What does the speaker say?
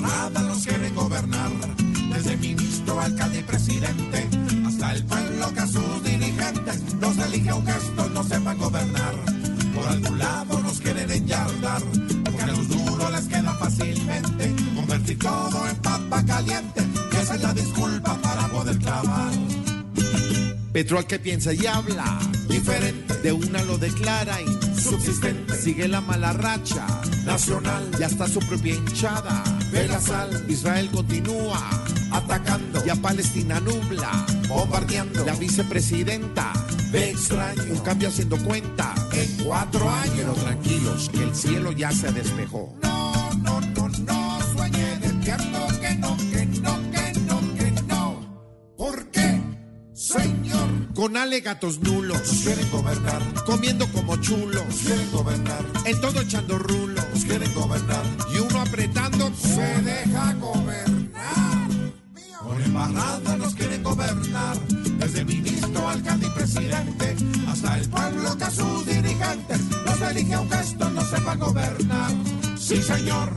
embarrada nos quieren gobernar. Desde ministro, alcalde y presidente, hasta el pueblo que a sus dirigentes nos elige un gesto, no sepan gobernar. Por algún lado nos quieren enyardar, porque a los duros les queda fácilmente convertir todo en papa caliente. Y esa es la disculpa para poder clavar. Petrol que piensa y habla, Diferente, de una lo declara subsistente, sigue la mala racha, nacional, ya está su propia hinchada. de la sal, Israel continúa atacando, y a Palestina nubla. bombardeando, La vicepresidenta, ve extraño. un cambio haciendo cuenta. En cuatro Pero años. tranquilos, que el cielo ya se despejó. No, no, no, señor? Con alegatos Nos nulos, quieren gobernar, comiendo como nos chulos, quieren gobernar, en todo echando rulos. nos quieren gobernar. Y uno apretando, Se deja gobernar. Por embarrada nos quieren gobernar. Desde ministro, alcalde y presidente, hasta el pueblo que a sus dirigentes nos elige un gesto, no sepa gobernar. Sí, señor.